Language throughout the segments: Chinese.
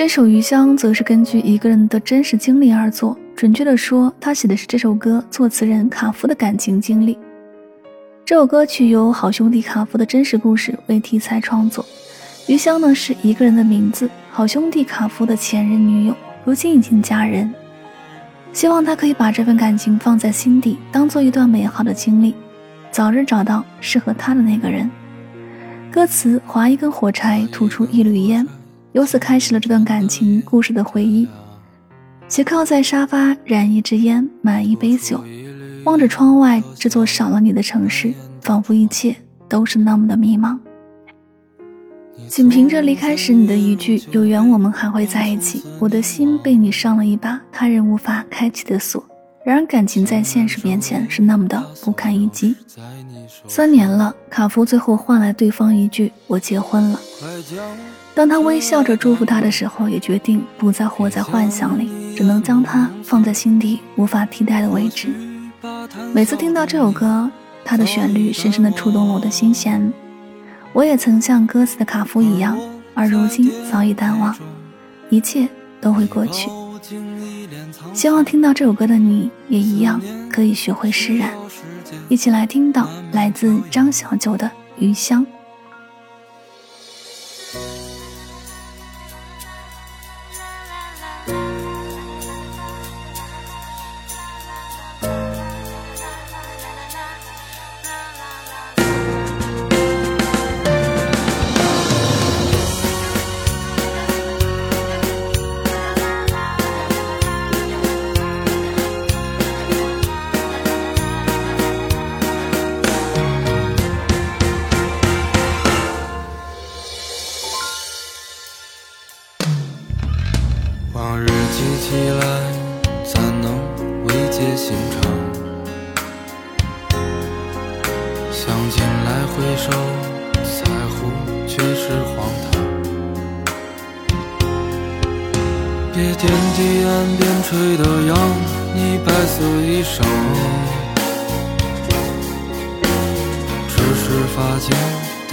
这首《余香》则是根据一个人的真实经历而作，准确的说，他写的是这首歌作词人卡夫的感情经历。这首歌曲由好兄弟卡夫的真实故事为题材创作，《余香》呢是一个人的名字，好兄弟卡夫的前任女友，如今已经嫁人，希望他可以把这份感情放在心底，当做一段美好的经历，早日找到适合他的那个人。歌词：划一根火柴，吐出一缕烟。由此开始了这段感情故事的回忆。斜靠在沙发，燃一支烟，满一杯酒，望着窗外这座少了你的城市，仿佛一切都是那么的迷茫。仅凭着离开时你的一句“有缘我们还会在一起”，我的心被你上了一把他人无法开启的锁。然而感情在现实面前是那么的不堪一击。三年了，卡夫最后换来对方一句“我结婚了”。当他微笑着祝福他的时候，也决定不再活在幻想里，只能将他放在心底无法替代的位置。每次听到这首歌，它的旋律深深的触动了我的心弦。我也曾像歌词的卡夫一样，而如今早已淡忘，一切都会过去。希望听到这首歌的你也一样，可以学会释然。一起来听到来自张小九的《余香》。往日记起来，怎能慰藉心肠？想进来回首，在乎却是荒唐。别天地岸边吹的扬你白色衣裳，只是发间的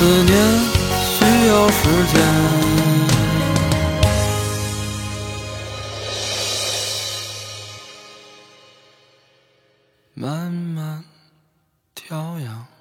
思念需要时间慢慢调养。